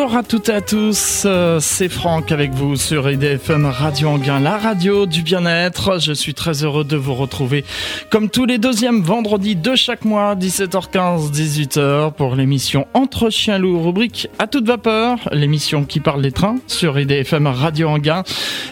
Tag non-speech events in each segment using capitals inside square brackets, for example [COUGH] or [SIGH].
Bonjour à toutes et à tous, euh, c'est Franck avec vous sur IDFM Radio Anguin, la radio du bien-être. Je suis très heureux de vous retrouver comme tous les deuxièmes vendredis de chaque mois, 17h15, 18h pour l'émission Entre chiens loups, rubrique à toute vapeur, l'émission qui parle des trains sur IDFM Radio Anguin.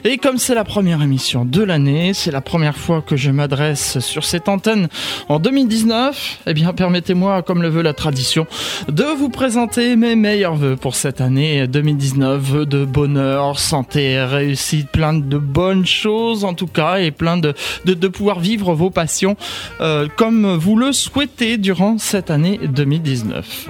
Et comme c'est la première émission de l'année, c'est la première fois que je m'adresse sur cette antenne en 2019, eh bien permettez-moi, comme le veut la tradition, de vous présenter mes meilleurs voeux pour cette année 2019. Vœux de bonheur, santé, réussite, plein de bonnes choses en tout cas et plein de, de, de pouvoir vivre vos passions euh, comme vous le souhaitez durant cette année 2019.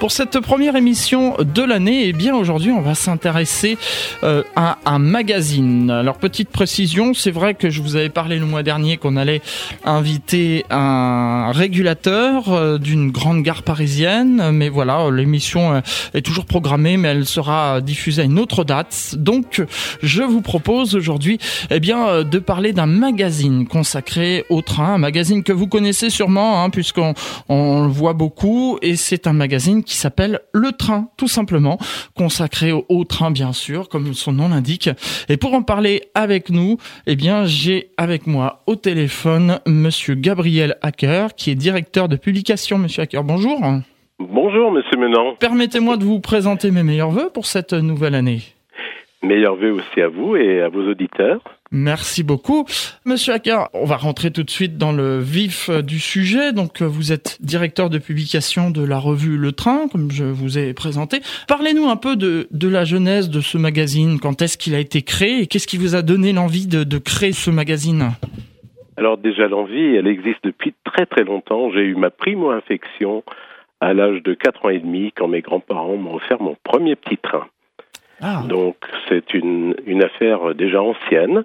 Pour cette première émission de l'année, eh bien aujourd'hui on va s'intéresser euh, à un magazine. Alors petite précision, c'est vrai que je vous avais parlé le mois dernier qu'on allait inviter un régulateur euh, d'une grande gare parisienne, mais voilà, l'émission est toujours programmée, mais elle sera diffusée à une autre date. Donc, je vous propose aujourd'hui, eh bien, de parler d'un magazine consacré au train, un magazine que vous connaissez sûrement, hein, puisqu'on on le voit beaucoup, et c'est un magazine qui s'appelle Le Train, tout simplement, consacré au, au train, bien sûr, comme son nom l'indique. Et pour en parler avec nous, eh bien, j'ai avec moi au téléphone Monsieur Gabriel Hacker, qui est directeur de publication. Monsieur Hacker, bonjour. Bonjour, monsieur Menant. Permettez-moi de vous présenter mes meilleurs voeux pour cette nouvelle année. Meilleurs voeux aussi à vous et à vos auditeurs. Merci beaucoup. Monsieur Hacker, on va rentrer tout de suite dans le vif du sujet. Donc, vous êtes directeur de publication de la revue Le Train, comme je vous ai présenté. Parlez-nous un peu de, de la genèse de ce magazine. Quand est-ce qu'il a été créé et qu'est-ce qui vous a donné l'envie de, de créer ce magazine? Alors déjà, l'envie, elle existe depuis très très longtemps. J'ai eu ma primo-infection à l'âge de 4 ans et demi quand mes grands-parents m'ont offert mon premier petit train. Ah. Donc c'est une, une affaire déjà ancienne.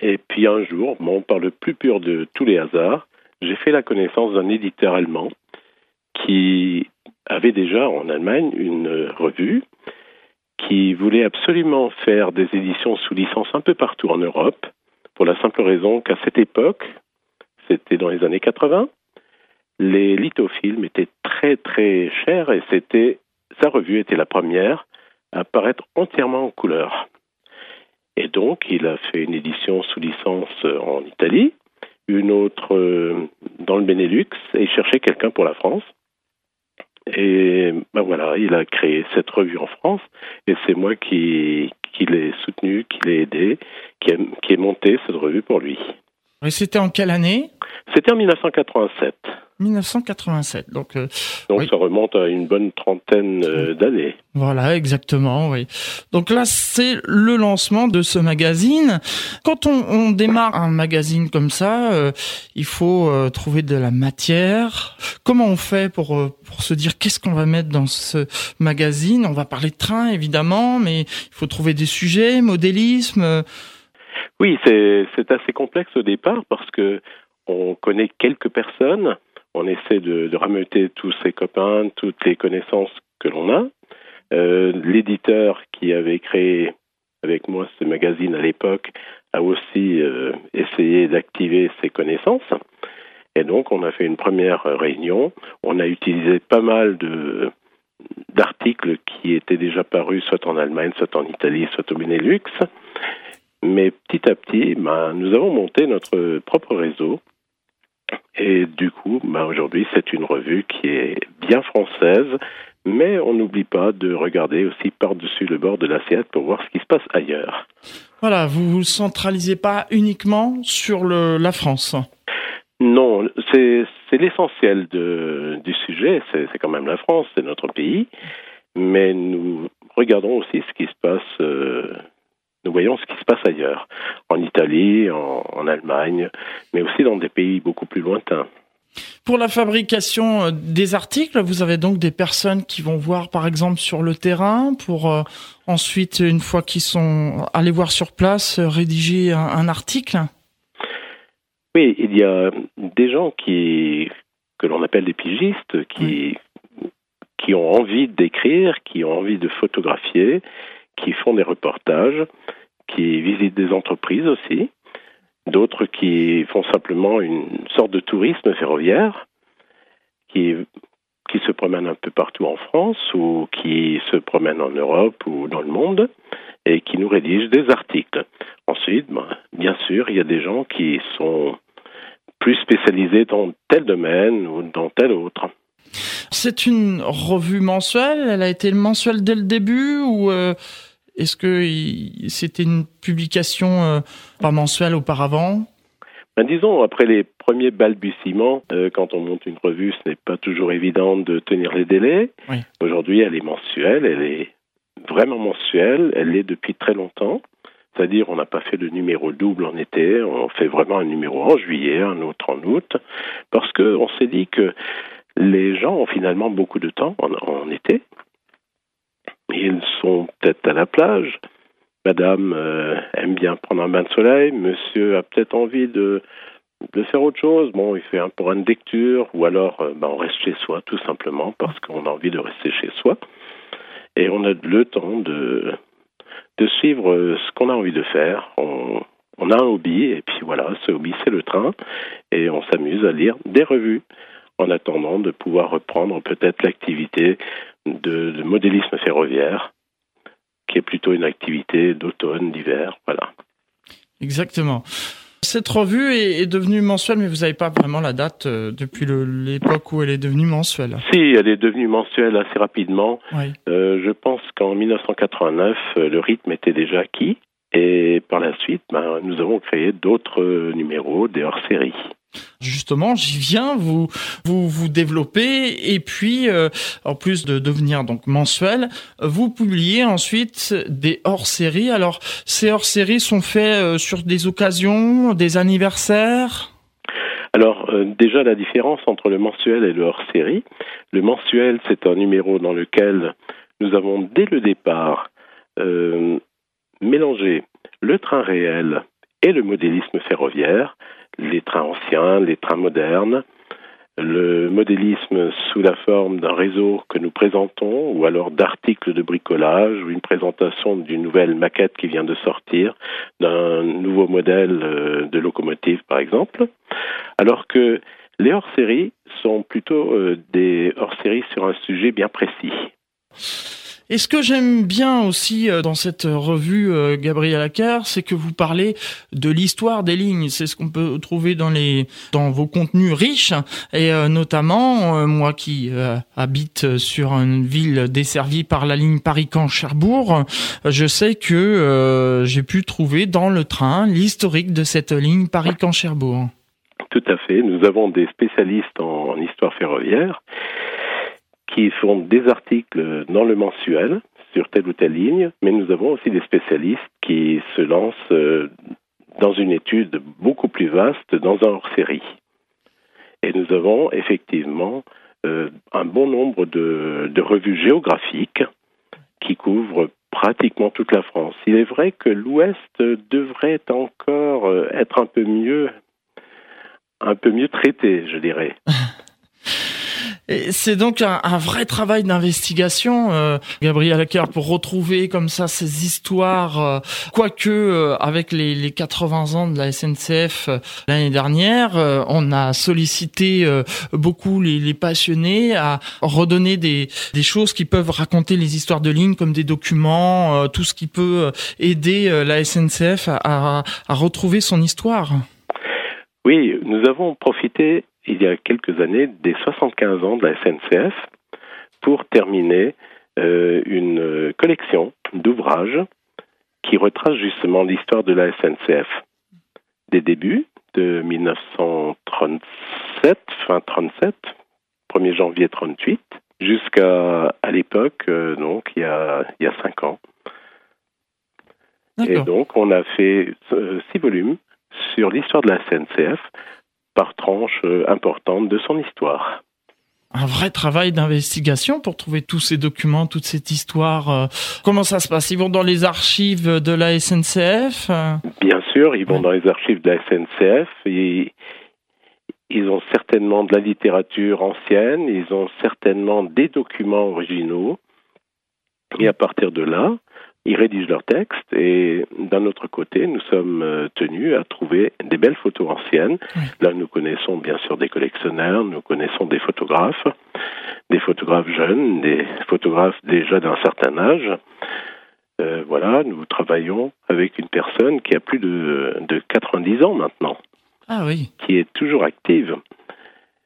Et puis un jour, bon, par le plus pur de tous les hasards, j'ai fait la connaissance d'un éditeur allemand qui avait déjà en Allemagne une revue qui voulait absolument faire des éditions sous licence un peu partout en Europe, pour la simple raison qu'à cette époque, c'était dans les années 80, les lithofilms étaient très très chers et c'était sa revue était la première à paraître entièrement en couleur. Et donc, il a fait une édition sous licence en Italie, une autre euh, dans le Benelux, et il cherchait quelqu'un pour la France. Et ben voilà, il a créé cette revue en France, et c'est moi qui, qui l'ai soutenu, qui l'ai aidé, qui, qui ai monté cette revue pour lui. Et c'était en quelle année? C'était en 1987. 1987. Donc, euh, Donc oui. ça remonte à une bonne trentaine euh, d'années. Voilà, exactement, oui. Donc là, c'est le lancement de ce magazine. Quand on, on démarre un magazine comme ça, euh, il faut euh, trouver de la matière. Comment on fait pour, euh, pour se dire qu'est-ce qu'on va mettre dans ce magazine? On va parler de train, évidemment, mais il faut trouver des sujets, modélisme. Oui, c'est assez complexe au départ parce que on connaît quelques personnes, on essaie de, de rameuter tous ses copains, toutes les connaissances que l'on a. Euh, L'éditeur qui avait créé avec moi ce magazine à l'époque a aussi euh, essayé d'activer ses connaissances. Et donc, on a fait une première réunion. On a utilisé pas mal d'articles qui étaient déjà parus soit en Allemagne, soit en Italie, soit au Benelux. Mais petit à petit, ben, nous avons monté notre propre réseau. Et du coup, ben, aujourd'hui, c'est une revue qui est bien française, mais on n'oublie pas de regarder aussi par-dessus le bord de l'assiette pour voir ce qui se passe ailleurs. Voilà, vous vous centralisez pas uniquement sur le, la France. Non, c'est l'essentiel du sujet, c'est c'est quand même la France, c'est notre pays, mais nous regardons aussi ce qui se passe, euh, nous voyons ce qui se passe ailleurs, en Italie, en, en Allemagne, mais aussi dans des pays beaucoup plus lointains. Pour la fabrication euh, des articles, vous avez donc des personnes qui vont voir par exemple sur le terrain pour euh, ensuite, une fois qu'ils sont allés voir sur place, euh, rédiger un, un article? Oui, il y a des gens qui que l'on appelle des pigistes qui qui ont envie d'écrire, qui ont envie de photographier, qui font des reportages, qui visitent des entreprises aussi, d'autres qui font simplement une sorte de tourisme ferroviaire, qui qui se promènent un peu partout en France ou qui se promènent en Europe ou dans le monde et qui nous rédigent des articles. Ensuite, ben, bien sûr, il y a des gens qui sont plus spécialisés dans tel domaine ou dans tel autre. C'est une revue mensuelle. Elle a été mensuelle dès le début ou euh, est-ce que c'était une publication euh, pas mensuelle auparavant? Ben, disons, après les premiers balbutiements, euh, quand on monte une revue, ce n'est pas toujours évident de tenir les délais. Aujourd'hui, elle est mensuelle, elle est vraiment mensuelle, elle l'est depuis très longtemps. C'est-à-dire, on n'a pas fait de numéro double en été, on fait vraiment un numéro en juillet, un autre en août, parce qu'on s'est dit que les gens ont finalement beaucoup de temps en, été. Ils sont peut-être à la plage. Madame euh, aime bien prendre un bain de soleil. Monsieur a peut-être envie de, de faire autre chose. Bon, il fait un pour une lecture, ou alors euh, ben, on reste chez soi tout simplement parce qu'on a envie de rester chez soi. Et on a le temps de, de suivre euh, ce qu'on a envie de faire. On a un hobby, et puis voilà, ce hobby c'est le train, et on s'amuse à lire des revues en attendant de pouvoir reprendre peut-être l'activité de, modélisme ferroviaire, qui est plutôt une activité d'automne, d'hiver, voilà. Exactement. Cette revue est, devenue mensuelle, mais vous n'avez pas vraiment la date euh, depuis l'époque où elle est devenue mensuelle. Si, elle est devenue mensuelle assez rapidement. Euh, je pense qu'en 1989, euh, le rythme était déjà acquis. Et par la suite, ben, nous avons créé d'autres numéros, des hors-séries. Justement, j'y viens, vous vous vous développez et puis euh, en plus de devenir donc mensuel, vous publiez ensuite des hors-séries. Alors ces hors-séries sont faits euh, sur des occasions, des anniversaires? Alors euh, déjà la différence entre le mensuel et le hors-série. Le mensuel, c'est un numéro dans lequel nous avons dès le départ mélangé le train réel et le modélisme ferroviaire les trains anciens, les trains modernes, le modélisme sous la forme d'un réseau que nous présentons, ou alors d'articles de bricolage, ou une présentation d'une nouvelle maquette qui vient de sortir, d'un nouveau modèle euh, de locomotive par exemple, alors que les hors-séries sont plutôt euh, des hors-séries sur un sujet bien précis. Et ce que j'aime bien aussi euh, dans cette revue euh, Gabriel Acker, c'est que vous parlez de l'histoire des lignes. C'est ce qu'on peut trouver dans les dans vos contenus riches et euh, notamment moi qui habite sur une ville desservie par la ligne Paris-Caen-Cherbourg, je sais que j'ai pu trouver dans le train l'historique de cette ligne Paris-Caen-Cherbourg. Tout à fait. Nous avons des spécialistes en histoire ferroviaire qui font des articles dans le mensuel sur telle ou telle ligne, mais nous avons aussi des spécialistes qui se lancent euh, dans une étude beaucoup plus vaste dans un hors-série. Et nous avons effectivement euh, un bon nombre de, de, revues géographiques qui couvrent pratiquement toute la France. Il est vrai que l'Ouest devrait encore euh, être un peu mieux, un peu mieux traité, je dirais. [LAUGHS] C'est donc un, vrai travail d'investigation, euh, Gabriel Acker, pour retrouver comme ça ces histoires. Euh, quoique euh, avec les, les, 80 ans de la SNCF euh, l'année dernière, on a sollicité beaucoup les, les, passionnés à redonner des, des, choses qui peuvent raconter les histoires de ligne, comme des documents, tout ce qui peut aider la SNCF à, à retrouver son histoire. Oui, nous avons profité il y a quelques années des 75 ans de la SNCF pour terminer euh, une collection d'ouvrages qui retrace justement l'histoire de la SNCF des débuts de 1937, fin 37, 1er janvier 38, jusqu'à à l'époque, euh, donc il y a il y a cinq ans. Et donc on a fait euh, six volumes sur l'histoire de la SNCF par tranche euh, importante de son histoire. Un vrai travail d'investigation pour trouver tous ces documents, toute cette histoire. Euh. Comment ça se passe? Ils vont dans les archives de la SNCF Bien sûr, ils vont dans les archives de la SNCF. Et ils ont certainement de la littérature ancienne, ils ont certainement des documents originaux. Et à partir de là, ils rédigent leurs textes et d'un autre côté, nous sommes euh, tenus à trouver des belles photos anciennes. Là, nous connaissons bien sûr des collectionneurs, nous connaissons des photographes, des photographes jeunes, des photographes déjà d'un certain âge. Euh, voilà, nous travaillons avec une personne qui a plus de, de 90 ans maintenant. Ah oui. Qui est toujours active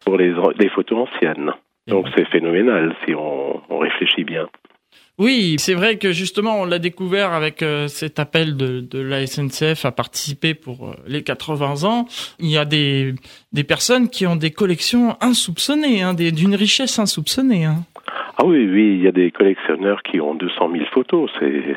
pour les, les photos anciennes. Donc c'est phénoménal si on, on réfléchit bien. Oui, c'est vrai que justement, on l'a découvert avec euh, cet appel de, de, la SNCF à participer pour euh, les 80 ans. Il y a des, des personnes qui ont des collections insoupçonnées, hein, d'une richesse insoupçonnée. Hein. Ah oui, oui, il y a des collectionneurs qui ont 200 000 photos. C'est,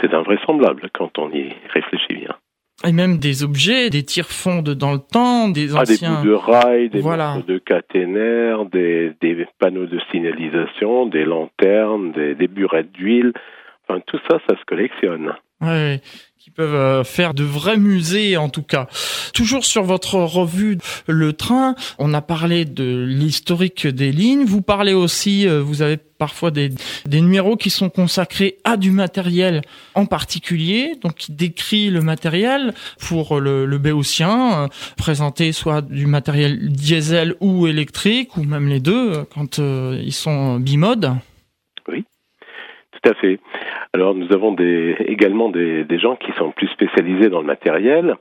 c'est invraisemblable quand on y réfléchit bien. Et même des objets, des tire-fonds dans le temps, des anciens... Ah, des bouts de rails, des voilà. de caténaires, des, des, panneaux de signalisation, des lanternes, des, des burettes d'huile. Enfin, tout ça, ça se collectionne. Ouais, qui peuvent euh, faire de vrais musées en tout cas. Toujours sur votre revue Le Train, on a parlé de l'historique des lignes. Vous parlez aussi, euh, vous avez parfois des, numéros qui sont consacrés à du matériel en particulier, donc qui décrit le matériel pour le, le béotien, euh, présenter soit du matériel diesel ou électrique, ou même les deux quand ils sont bimodes. Alors nous avons également des, gens qui sont plus spécialisés dans le matériel,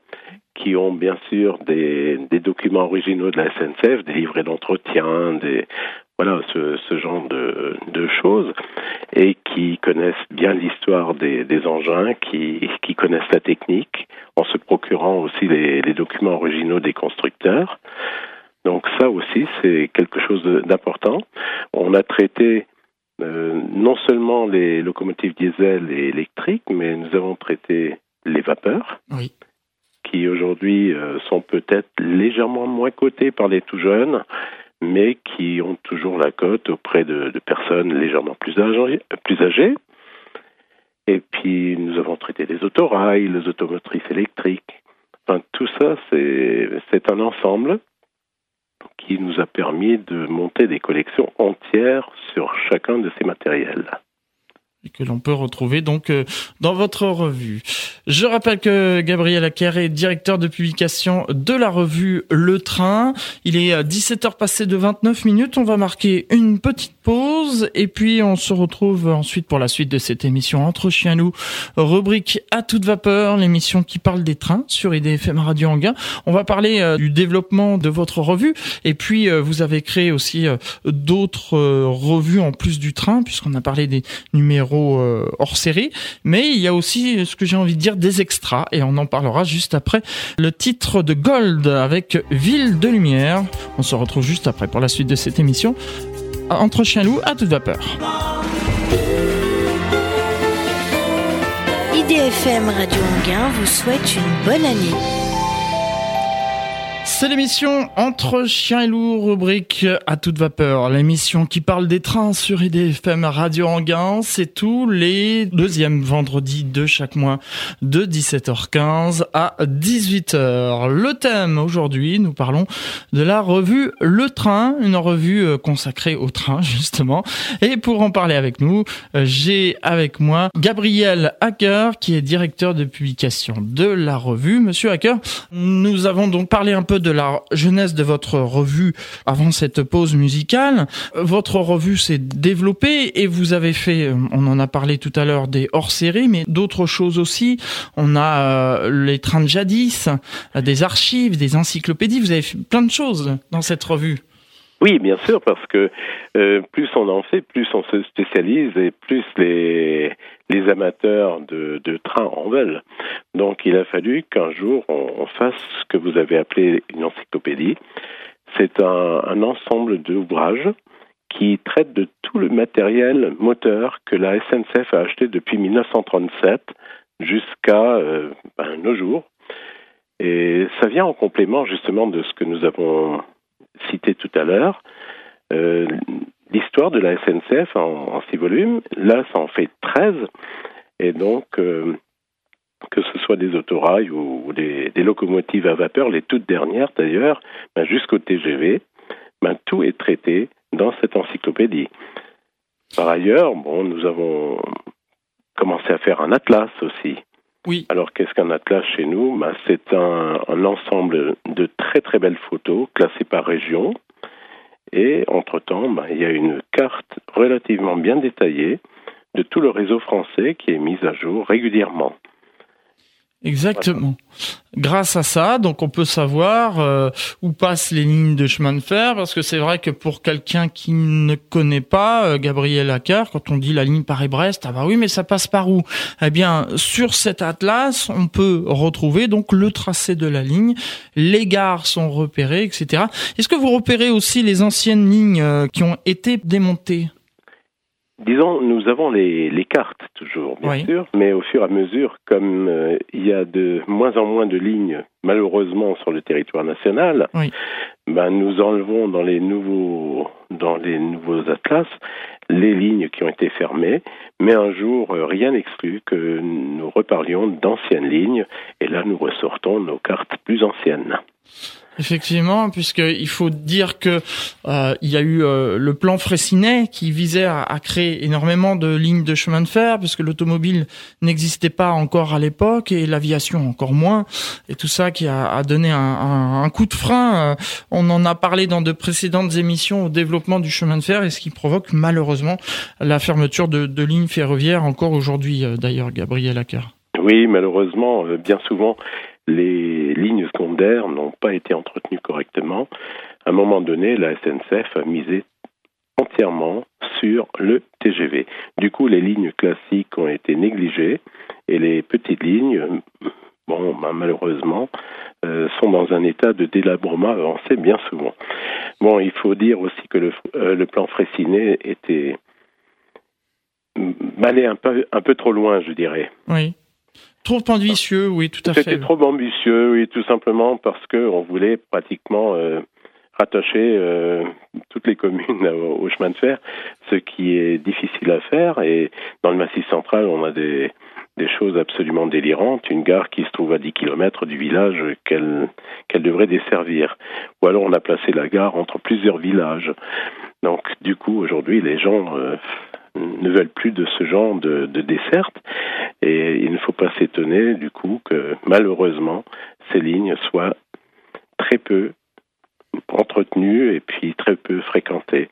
qui ont bien sûr des, documents originaux de la SNCF, des livrets d'entretien, voilà ce, genre de, choses, et qui connaissent bien l'histoire des, engins, qui, qui connaissent la technique, en se procurant aussi les, les documents originaux des constructeurs. Donc ça aussi, c'est quelque chose d'important. On a traité euh, non seulement les locomotives diesel et électriques, mais nous avons traité les vapeurs, oui. qui aujourd'hui euh, sont peut-être légèrement moins cotées par les tout jeunes, mais qui ont toujours la cote auprès de, de personnes légèrement plus âgées, plus âgées. Et puis nous avons traité les autorails, les automotrices électriques. Enfin, tout ça, c'est un ensemble qui nous a permis de monter des collections entières sur chacun de ces matériels que l'on peut retrouver donc euh, dans votre revue. Je rappelle que Gabriel Acker est directeur de publication de la revue Le Train. Il est 17h passé de 29 minutes. On va marquer une petite pause et puis on se retrouve ensuite pour la suite de cette émission Entre Chiens Loup, rubrique à toute vapeur, l'émission qui parle des trains sur IDFM Radio Anguin. On va parler euh, du développement de votre revue et puis euh, vous avez créé aussi d'autres revues en plus du train puisqu'on a parlé des numéros euh, hors série, mais il y a aussi ce que j'ai envie de dire des extras et on en parlera juste après le titre de Gold avec Ville de Lumière. On se retrouve juste après pour la suite de cette émission entre chien loup à toute vapeur. IDFM Radio Anguin vous souhaite une bonne année. C'est l'émission Entre chiens et loups, rubrique à toute vapeur. L'émission qui parle des trains sur IDFM Radio Anguin. C'est tous les deuxièmes vendredis de chaque mois de 17h15 à 18h. Le thème aujourd'hui, nous parlons de la revue Le Train, une revue euh, consacrée au train [LAUGHS] justement. Et pour en parler avec nous, euh, j'ai avec moi Gabriel Hacker qui est directeur de publication de la revue. Monsieur Hacker, nous avons donc parlé un peu de la jeunesse de votre revue avant cette pause musicale. Votre revue s'est développée et vous avez fait, on en a parlé tout à l'heure, des hors-séries, mais d'autres choses aussi. On a euh, les trains de jadis, des archives, des encyclopédies. Vous avez fait plein de choses dans cette revue. Oui, bien sûr, parce que euh, plus on en fait, plus on se spécialise et plus les, amateurs de, de train en veulent. Donc il a fallu qu'un jour on, fasse ce que vous avez appelé une encyclopédie. C'est un, un ensemble d'ouvrages qui traite de tout le matériel moteur que la SNCF a acheté depuis 1937 jusqu'à euh, ben, nos jours. Et ça vient en complément justement de ce que nous avons cité tout à l'heure, euh, l'histoire de la SNCF en, six volumes. Là, ça en fait 13. Et donc, euh, que ce soit des autorails ou, des, locomotives à vapeur, les toutes dernières d'ailleurs, ben, jusqu'au TGV, ben, tout est traité dans cette encyclopédie. Par ailleurs, bon, nous avons commencé à faire un atlas aussi. Alors qu'est-ce qu'un atlas chez nous? Ben, C'est un, un, ensemble de très très belles photos classées par région. Et entre-temps, ben, il y a une carte relativement bien détaillée de tout le réseau français qui est mise à jour régulièrement. Exactement. Grâce à ça, donc on peut savoir euh, où passent les lignes de chemin de fer, parce que c'est vrai que pour quelqu'un qui ne connaît pas euh, Gabriel Acker, quand on dit la ligne Paris-Brest, ah bah oui, mais ça passe par où? Eh bien, sur cet atlas, on peut retrouver donc le tracé de la ligne, les gares sont repérées, etc. Est-ce que vous repérez aussi les anciennes lignes euh, qui ont été démontées? Disons, nous avons les, les cartes toujours, bien Oui. sûr, mais au fur et à mesure, comme euh, il y a de moins en moins de lignes, malheureusement, sur le territoire national, Oui. ben, nous enlevons dans les nouveaux dans les nouveaux atlas les lignes qui ont été fermées, mais un jour, euh, rien n'exclut que nous reparlions d'anciennes lignes, et là, nous ressortons nos cartes plus anciennes. Effectivement, puisqu'il faut dire que euh, il y a eu euh, le plan Fraissinet qui visait à, créer énormément de lignes de chemin de fer, puisque l'automobile n'existait pas encore à l'époque et l'aviation encore moins, et tout ça qui a, a donné un, un, un, coup de frein. Euh, on en a parlé dans de précédentes émissions au développement du chemin de fer, et ce qui provoque malheureusement la fermeture de, de lignes ferroviaires encore aujourd'hui, euh, d'ailleurs, Gabriel Acker. Oui, malheureusement, euh, bien souvent les lignes secondaires n'ont pas été entretenues correctement. À un moment donné, la SNCF a misé entièrement sur le TGV. Du coup, les lignes classiques ont été négligées et les petites lignes, bon, ben, malheureusement, euh, sont dans un état de délabrement avancé bien souvent. Bon, il faut dire aussi que le, euh, plan Fraissinet était allé un peu, un peu trop loin, je dirais. Oui. Trop ambitieux, oui, tout à fait. C'était trop ambitieux, oui, tout simplement parce que on voulait pratiquement euh, rattacher euh, toutes les communes [LAUGHS] au, au, chemin de fer, ce qui est difficile à faire. Et dans le Massif central, on a des, des choses absolument délirantes. Une gare qui se trouve à 10 km du village qu'elle qu'elle devrait desservir. Ou alors on a placé la gare entre plusieurs villages. Donc du coup, aujourd'hui, les gens euh, ne veulent plus de ce genre de, de desserte et il ne faut pas s'étonner du coup que malheureusement ces lignes soient très peu entretenues et puis très peu fréquentées.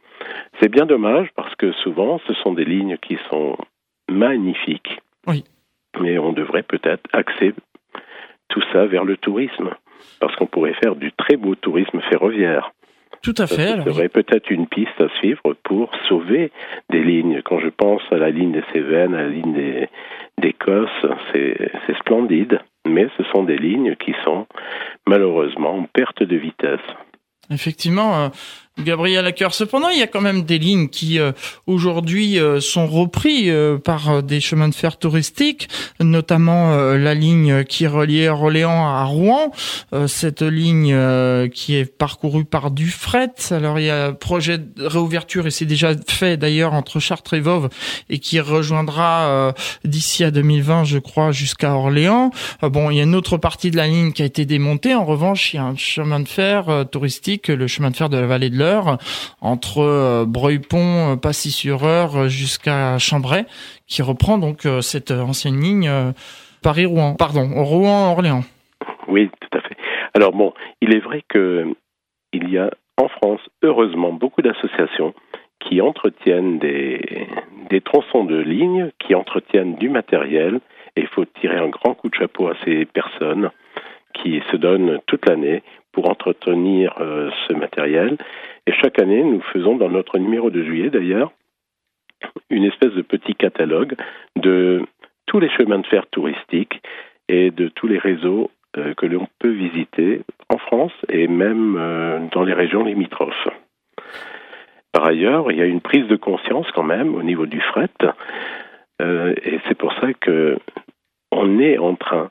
C'est bien dommage parce que souvent ce sont des lignes qui sont magnifiques. Oui. Mais on devrait peut-être axer tout ça vers le tourisme parce qu'on pourrait faire du très beau tourisme ferroviaire. Tout à fait. Il y aurait peut-être une piste à suivre pour sauver des lignes. Quand je pense à la ligne des Cévennes, à la ligne d'Écosse, c'est splendide, mais ce sont des lignes qui sont malheureusement en perte de vitesse. Effectivement, euh, Gabriel Acker. Cependant, il y a quand même des lignes qui euh, aujourd'hui euh, sont repris euh, par des chemins de fer touristiques, notamment euh, la ligne qui reliait Orléans à Rouen. Euh, cette ligne qui est parcourue par du fret. Alors il y a un projet de réouverture et c'est déjà fait d'ailleurs entre Chartres et Voves et qui rejoindra d'ici à 2020, je crois, jusqu'à Orléans. bon, il y a une autre partie de la ligne qui a été démontée. En revanche, il y a un chemin de fer touristique, le chemin de fer de la vallée de entre euh, Breuil-Pont, Passy-sur-Eure jusqu'à Chambray, qui reprend donc euh, cette ancienne ligne euh, Paris-Rouen, pardon, Rouen-Orléans. Oui, tout à fait. Alors bon, il est vrai que il y a en France, heureusement, beaucoup d'associations qui entretiennent des, tronçons de lignes, qui entretiennent du matériel, et il faut tirer un grand coup de chapeau à ces personnes qui se donnent toute l'année pour entretenir euh, ce matériel. Et chaque année, nous faisons dans notre numéro de juillet d'ailleurs une espèce de petit catalogue de tous les chemins de fer touristiques et de tous les réseaux euh, que l'on peut visiter en France et même euh, dans les régions limitrophes. Par ailleurs, il y a une prise de conscience quand même au niveau du fret, euh, et c'est pour ça que on est en train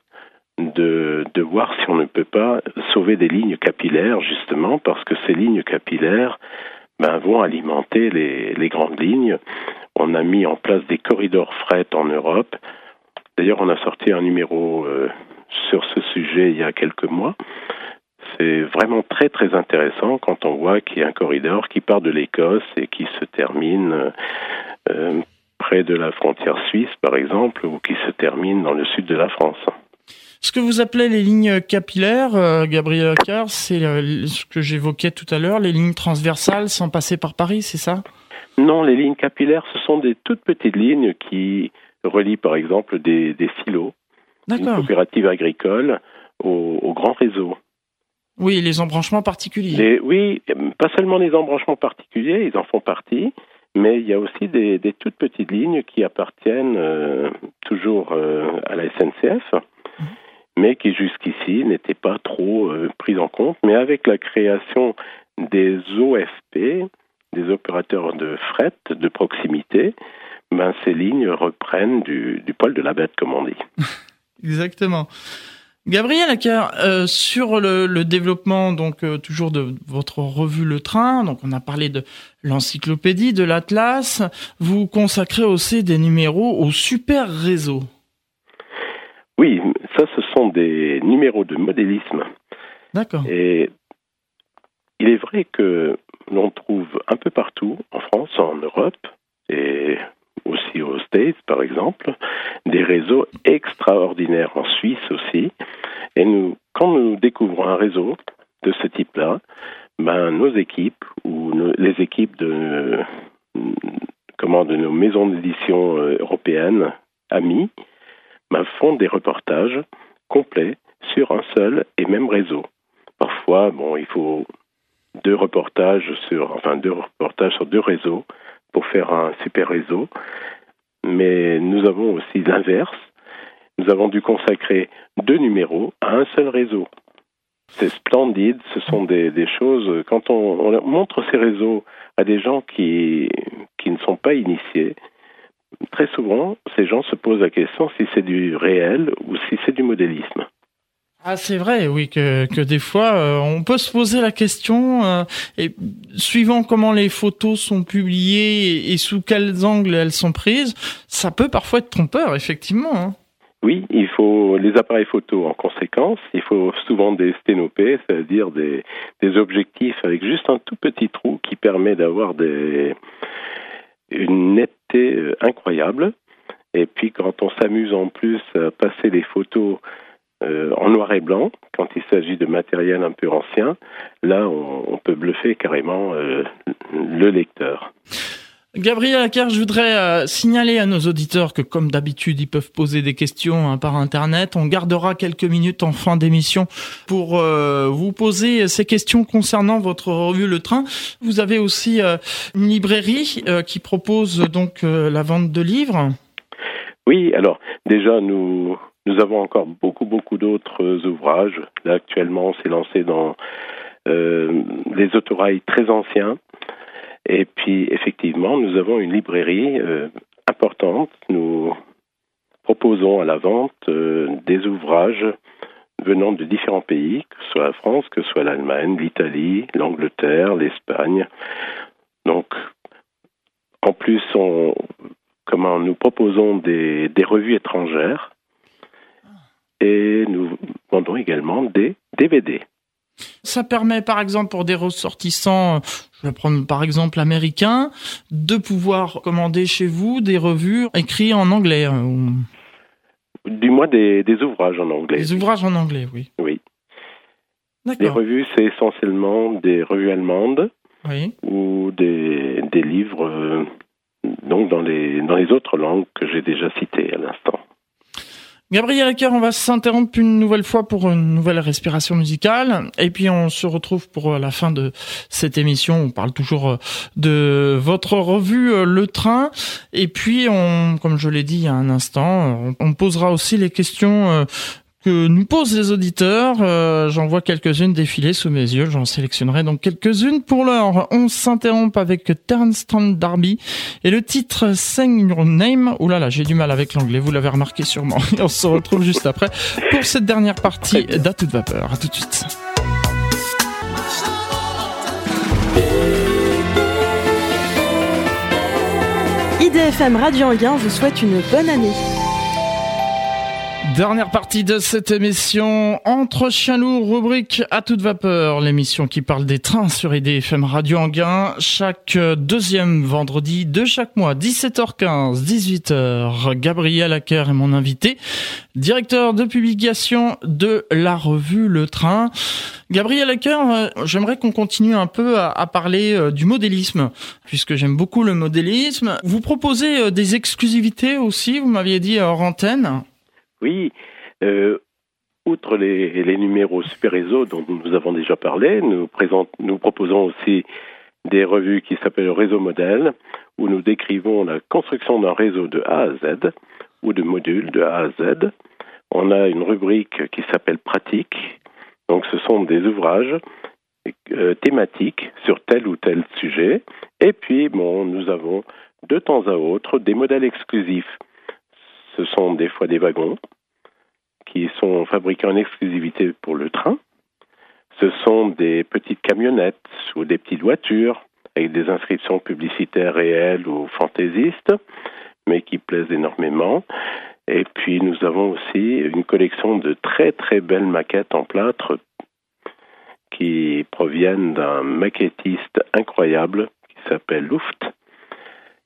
de, voir si on ne peut pas sauver des lignes capillaires, justement, parce que ces lignes capillaires ben, vont alimenter les, grandes lignes. On a mis en place des corridors fret en Europe. D'ailleurs, on a sorti un numéro euh, sur ce sujet il y a quelques mois. C'est vraiment très très intéressant quand on voit qu'il y a un corridor qui part de l'Écosse et qui se termine euh, près de la frontière suisse, par exemple, ou qui se terminent dans le sud de la France. Ce que vous appelez les lignes capillaires, euh, Gabriel Accard, c'est euh, ce que j'évoquais tout à l'heure, les lignes transversales sans passer par Paris, c'est ça? Non, les lignes capillaires, ce sont des toutes petites lignes qui relient par exemple des, des silos, une coopérative agricole au, au, grand réseau. Oui, les embranchements particuliers. oui, pas seulement les embranchements particuliers, ils en font partie, mais il y a aussi des, des toutes petites lignes qui appartiennent euh, toujours euh, à la SNCF mais qui jusqu'ici n'étaient pas trop euh, prises en compte. Mais avec la création des OFP, des opérateurs de fret de proximité, ben, ces lignes reprennent du, poil de la bête, comme on dit. [LAUGHS] Exactement. Gabriel euh, sur le, le, développement donc euh, toujours de votre revue Le Train, donc on a parlé de l'encyclopédie, de l'atlas, vous consacrez aussi des numéros au super réseau. Oui, ça, ce sont des numéros de modélisme. D'accord. Et il est vrai que l'on trouve un peu partout, en France, en Europe, et aussi aux States, par exemple, des réseaux extraordinaires, en Suisse aussi. Et nous, quand nous découvrons un réseau de ce type-là, ben, nos équipes ou les équipes de, comment, de nos maisons d'édition euh, européennes amies font des reportages complets sur un seul et même réseau. Parfois, il faut deux reportages sur, deux reportages sur deux réseaux pour faire un super réseau. Mais nous avons aussi l'inverse. Nous avons dû consacrer deux numéros à un seul réseau. C'est splendide, ce sont des, choses, quand on, on, montre ces réseaux à des gens qui ne sont pas initiés, très souvent, ces gens se posent la question si c'est du réel ou si c'est du modélisme. Ah, c'est vrai, oui, que, que des fois, euh, on peut se poser la question, euh, et suivant comment les photos sont publiées et, sous quels angles elles sont prises, ça peut parfois être trompeur, effectivement. Hein. Oui, il faut les appareils photo en conséquence. Il faut souvent des sténopées, c'est-à-dire des, des objectifs avec juste un tout petit trou qui permet d'avoir des, une netteté euh, incroyable. Et puis quand on s'amuse en plus à passer les photos euh, en noir et blanc, quand il s'agit de matériel un peu ancien, là on, peut bluffer carrément euh, le lecteur. Gabriel Acker, je voudrais euh, signaler à nos auditeurs que comme d'habitude, ils peuvent poser des questions hein, par Internet. On gardera quelques minutes en fin d'émission pour euh, vous poser ces questions concernant votre revue Le Train. Vous avez aussi euh, une librairie qui propose donc la vente de livres. Oui, alors déjà, nous, nous avons encore beaucoup, beaucoup d'autres ouvrages. Là, actuellement, on s'est lancé dans les autorails très anciens et puis, effectivement, nous avons une librairie euh, importante. Nous proposons à la vente euh, des ouvrages venant de différents pays, que ce soit la France, que ce soit l'Allemagne, l'Italie, l'Angleterre, l'Espagne. Donc, en plus, on, comment, nous proposons des, des revues étrangères et nous vendons également des DVD. Ça permet par exemple pour des ressortissants, je vais prendre par exemple américains, de pouvoir commander chez vous des revues écrites en anglais. Euh, du moins des, ouvrages en anglais. Des ouvrages en anglais, oui. Oui. Les revues, c'est essentiellement des revues allemandes ou des, des livres euh, donc dans les, dans les autres langues que j'ai déjà citées à l'instant. Gabriel Acker, on va s'interrompre une nouvelle fois pour une nouvelle respiration musicale. Et puis on se retrouve pour la fin de cette émission. On parle toujours euh, de votre revue euh, Le Train. Et puis, on, comme je l'ai dit il y a un instant, on posera aussi les questions euh, que nous posent les auditeurs. Euh, J'en vois quelques-unes défiler sous mes yeux. J'en sélectionnerai donc quelques-unes. Pour l'heure, on s'interrompt avec Terence Darby et le titre Sing Your Name. Ouh là là, j'ai du mal avec l'anglais, vous l'avez remarqué sûrement. [LAUGHS] Et on se retrouve juste après pour cette dernière partie d'À toute vapeur. À tout de suite. IDFM Radio Anguin vous souhaite une bonne année. Dernière partie de cette émission, Entre chiens lourds, rubrique à toute vapeur, l'émission qui parle des trains sur IDFM Radio Anguin, chaque deuxième vendredi de chaque mois, 17h15, 18h. Gabriel Acker est mon invité, directeur de publication de la revue Le Train. Gabriel Acker, euh, j'aimerais qu'on continue un peu à, à, parler euh, du modélisme, puisque j'aime beaucoup le modélisme. Vous proposez euh, des exclusivités aussi, vous m'aviez dit hors antenne. Oui, euh, outre les, numéros Super Réseau dont nous avons déjà parlé, nous, nous proposons aussi des revues qui s'appellent Réseau Modèle, où nous décrivons la construction d'un réseau de A à Z ou de modules de A à Z. On a une rubrique qui s'appelle Pratique, donc ce sont des ouvrages euh, thématiques sur tel ou tel sujet. Et puis, bon, nous avons de temps à autre des modèles exclusifs. Ce sont des fois des wagons, qui sont fabriqués en exclusivité pour le train. Ce sont des petites camionnettes ou des petites voitures avec des inscriptions publicitaires réelles ou fantaisistes, mais qui plaisent énormément. Et puis nous avons aussi une collection de très très belles maquettes en plâtre qui proviennent d'un maquettiste incroyable qui s'appelle Luft.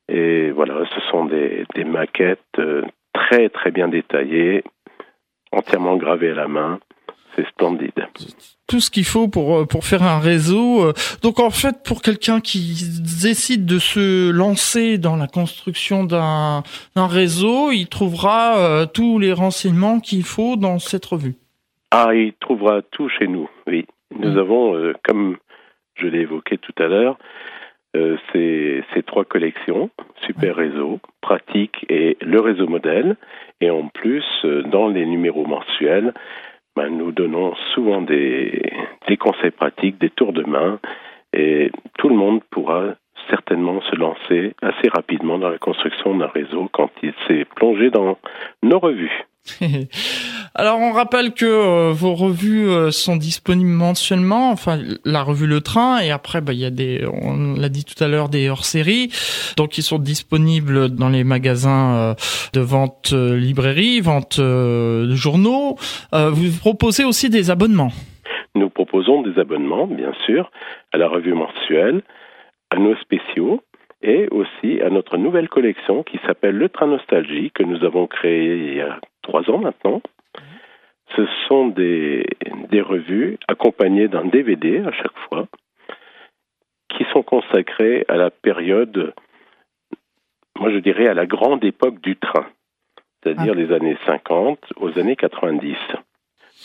Et voilà, ce sont des, des maquettes euh, très très bien détaillées, entièrement gravé à la main. C'est splendide. Tout ce qu'il faut pour euh, pour faire un réseau. Euh, donc en fait, pour quelqu'un qui décide de se lancer dans la construction d'un réseau, il trouvera euh, tous les renseignements qu'il faut dans cette revue. Ah, il trouvera tout chez nous. Oui, nous mmh. avons, comme je l'ai évoqué tout à l'heure, ces, ces trois collections, Super Réseau, Pratique et le réseau modèle. Et en plus, euh, dans les numéros mensuels, ben, nous donnons souvent des, des conseils pratiques, des tours de main, et tout le monde pourra certainement se lancer assez rapidement dans la construction d'un réseau quand il s'est plongé dans nos revues. [LAUGHS] Alors on rappelle que euh, vos revues euh, sont disponibles mensuellement, enfin la revue Le Train et après bah, il y a des, on l'a dit tout à l'heure, des hors-séries, donc ils sont disponibles dans les magasins euh, de vente librairie, vente de journaux. vous proposez aussi des abonnements. Nous proposons des abonnements, bien sûr, à la revue mensuelle, à nos spéciaux et aussi à notre nouvelle collection qui s'appelle Le Train Nostalgie que nous avons créée il y a trois ans maintenant. Ce sont des, des revues accompagnées d'un DVD à chaque fois qui sont consacrées à la période, moi je dirais à la grande époque du train, c'est-à-dire ah. les années 50 aux années 90.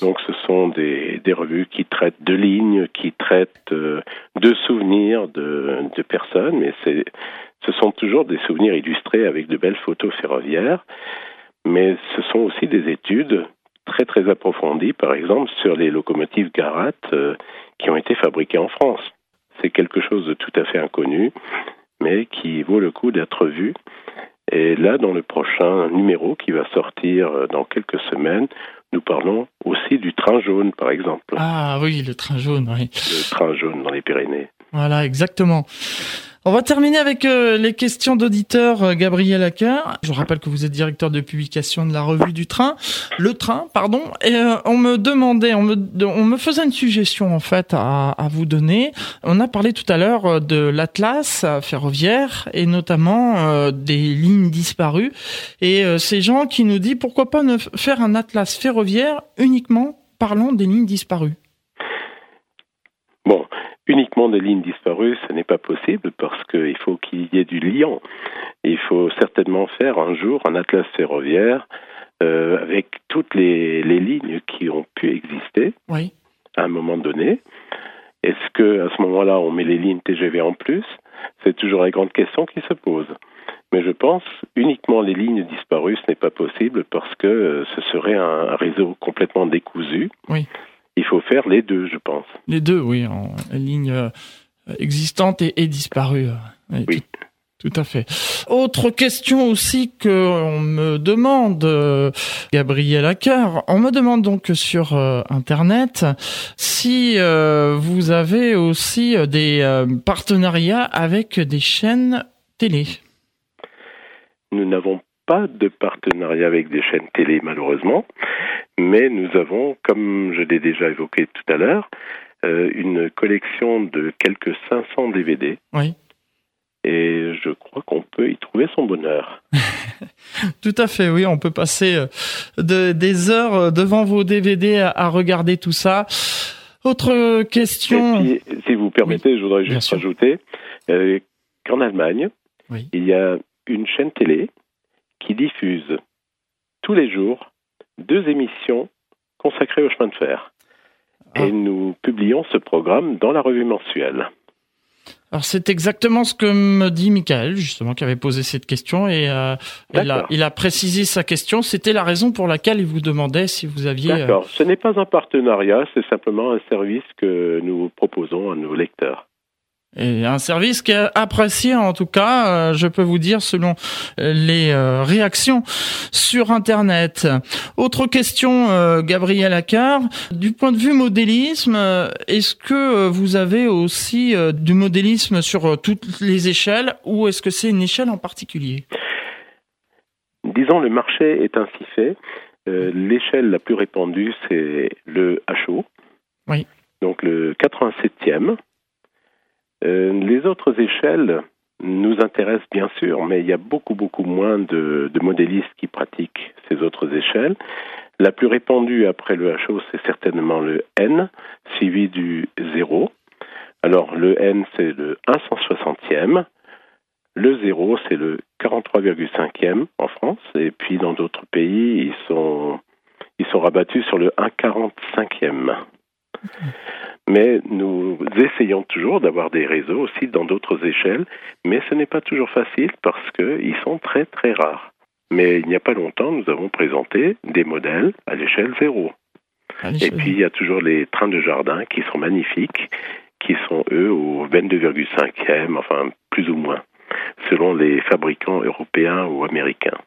Donc ce sont des, des revues qui traitent de lignes, qui traitent euh, de souvenirs de, de personnes, mais ce sont toujours des souvenirs illustrés avec de belles photos ferroviaires mais ce sont aussi des études très très approfondies, par exemple sur les locomotives Garat euh, qui ont été fabriquées en France. C'est quelque chose de tout à fait inconnu, mais qui vaut le coup d'être vu. Et là, dans le prochain numéro qui va sortir euh, dans quelques semaines, nous parlons aussi du train jaune, par exemple. Ah oui, le train jaune, oui. Le train jaune dans les Pyrénées. Voilà, exactement. On va terminer avec euh, les questions d'auditeurs euh, Gabriel Acker. Je rappelle que vous êtes directeur de publication de la revue du train, le train, pardon. Et euh, on me demandait, on me, on me faisait une suggestion en fait à, à vous donner. On a parlé tout à l'heure de l'atlas ferroviaire et notamment des lignes disparues. Et ces gens qui nous disent pourquoi pas ne faire un atlas ferroviaire uniquement parlant des lignes disparues? Bon, uniquement des lignes disparues, ce n'est pas possible parce qu'il faut qu'il y ait du lien. Il faut certainement faire un jour un atlas ferroviaire euh, avec toutes les, les, lignes qui ont pu exister oui. à un moment donné. Est-ce que à ce moment-là, on met les lignes TGV en plus? C'est toujours la grande question qui se pose. Mais je pense uniquement les lignes disparues, ce n'est pas possible parce que euh, ce serait un réseau complètement décousu. Oui il faut faire les deux, je pense. Les deux, oui, en ligne euh, existante et, et disparue. Oui. oui. Tout, à fait. Autre question aussi que on me demande, euh, Gabriel Acker, on me demande donc sur euh, Internet si euh, vous avez aussi des partenariats avec des chaînes télé. Nous n'avons pas de partenariat avec des chaînes télé malheureusement, mais nous avons, comme je l'ai déjà évoqué tout à l'heure, euh, une collection de quelques 500 DVD. Oui. Et je crois qu'on peut y trouver son bonheur. [LAUGHS] tout à fait, oui, on peut passer euh, de, des heures euh, devant vos DVD à, regarder tout ça. Autre question. si vous permettez, je voudrais juste rajouter qu'en Allemagne, il y a une chaîne télé qui diffuse tous les jours deux émissions consacrées au chemin de fer. Et ah. nous publions ce programme dans la revue mensuelle. Alors c'est exactement ce que me dit Michael, justement, qui avait posé cette question, et euh, il, a, il, a, précisé sa question. C'était la raison pour laquelle il vous demandait si vous aviez... Euh, D'accord, ce n'est pas un partenariat, c'est simplement un service que nous proposons à nos lecteurs. Et un service qui est apprécié en tout cas, euh, je peux vous dire selon euh, les euh, réactions sur Internet. Autre question, Gabriel Accard. Du point de vue modélisme, est-ce que vous avez aussi du modélisme sur toutes les échelles ou est-ce que c'est une échelle en particulier? Disons, le marché est ainsi fait. L'échelle la plus répandue, c'est le HO. Oui. Donc le 87e euh, les autres échelles nous intéressent bien sûr, mais il y a beaucoup, beaucoup moins de, modélistes qui pratiquent ces autres échelles. La plus répandue après le HO, c'est certainement le N, suivi du 0. Alors le N, c'est le 160e. Le 0, c'est le 43,5e en France. Et puis dans d'autres pays, ils sont, ils sont rabattus sur le 1,45e. Mais nous essayons toujours d'avoir des réseaux aussi dans d'autres échelles, mais ce n'est pas toujours facile parce qu'ils sont très très rares. Mais il n'y a pas longtemps, nous avons présenté des modèles à l'échelle zéro. Et puis il y a toujours les trains de jardin qui sont magnifiques, qui sont eux au 22,5e, enfin plus ou moins, selon les fabricants européens ou américains.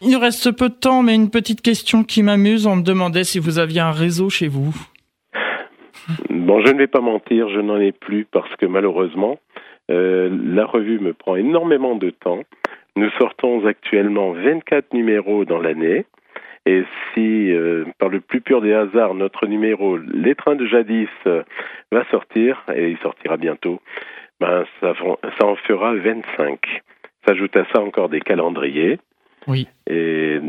Il nous reste peu de temps, mais une petite question qui m'amuse. On me demandait si vous aviez un réseau chez vous. Bon, je ne vais pas mentir, je n'en ai plus parce que malheureusement, euh, la revue me prend énormément de temps. Nous sortons actuellement 24 numéros dans l'année. Et si, euh, par le plus pur des hasards, notre numéro Les trains de jadis euh, va sortir, et il sortira bientôt, ben, ça, ça en fera 25. S'ajoute à ça encore des calendriers. Oui. Et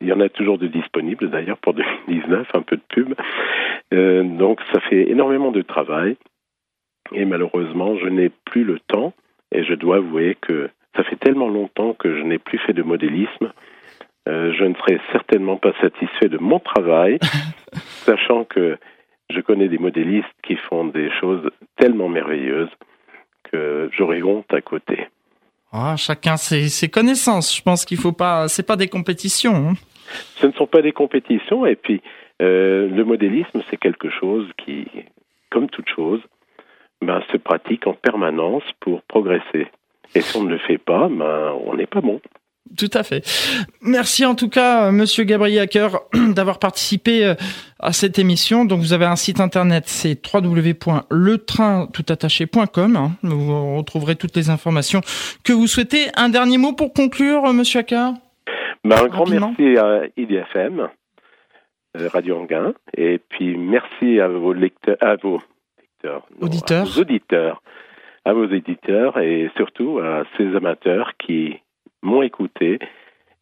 il y en a toujours de disponibles d'ailleurs pour 2019, un peu de pub. Euh, donc ça fait énormément de travail et malheureusement je n'ai plus le temps et je dois avouer que ça fait tellement longtemps que je n'ai plus fait de modélisme. Euh, je ne serai certainement pas satisfait de mon travail, [LAUGHS] sachant que je connais des modélistes qui font des choses tellement merveilleuses que j'aurais honte à côté. Ah, chacun ses, ses, connaissances. Je pense qu'il faut pas. C'est pas des compétitions. Hein. Ce ne sont pas des compétitions. Et puis, euh, le modélisme, c'est quelque chose qui, comme toute chose, ben, se pratique en permanence pour progresser. Et si on ne le fait pas, ben, on n'est pas bon. Tout à fait. Merci en tout cas, Monsieur Gabriel Hacker, [CLEARS THROAT] d'avoir participé euh, à cette émission. Donc vous avez un site internet, c'est www.letraintoutattaché.com. Hein. Vous retrouverez toutes les informations que vous souhaitez. Un dernier mot pour conclure, Monsieur Hacker? Ben, Un grand merci à IDFM, euh, Radio Anguin, et puis merci à vos lecteurs, à vos lecteurs, auditeurs. à vos auditeurs, à vos éditeurs et surtout à ces amateurs qui m'ont écouté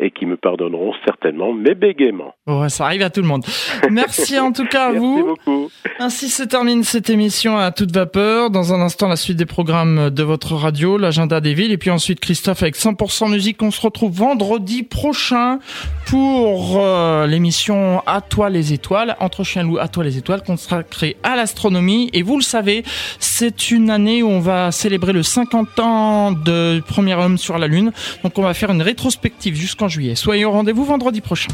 et qui me pardonneront certainement, mais bégaiement. Ouais, ça arrive à tout le monde. Merci en tout cas à vous. Merci beaucoup. Ainsi se termine cette émission à toute vapeur. Dans un instant, la suite des programmes de votre radio, l'agenda des villes, et puis ensuite Christophe avec 100% musique. On se retrouve vendredi prochain pour euh, l'émission À toi les étoiles, entre chien loup, À toi les étoiles, consacrée à l'astronomie. Et vous le savez, c'est une année où on va célébrer le 50 ans de premier homme sur la Lune. Donc on va faire une rétrospective jusqu'en Soyez au rendez-vous vendredi prochain.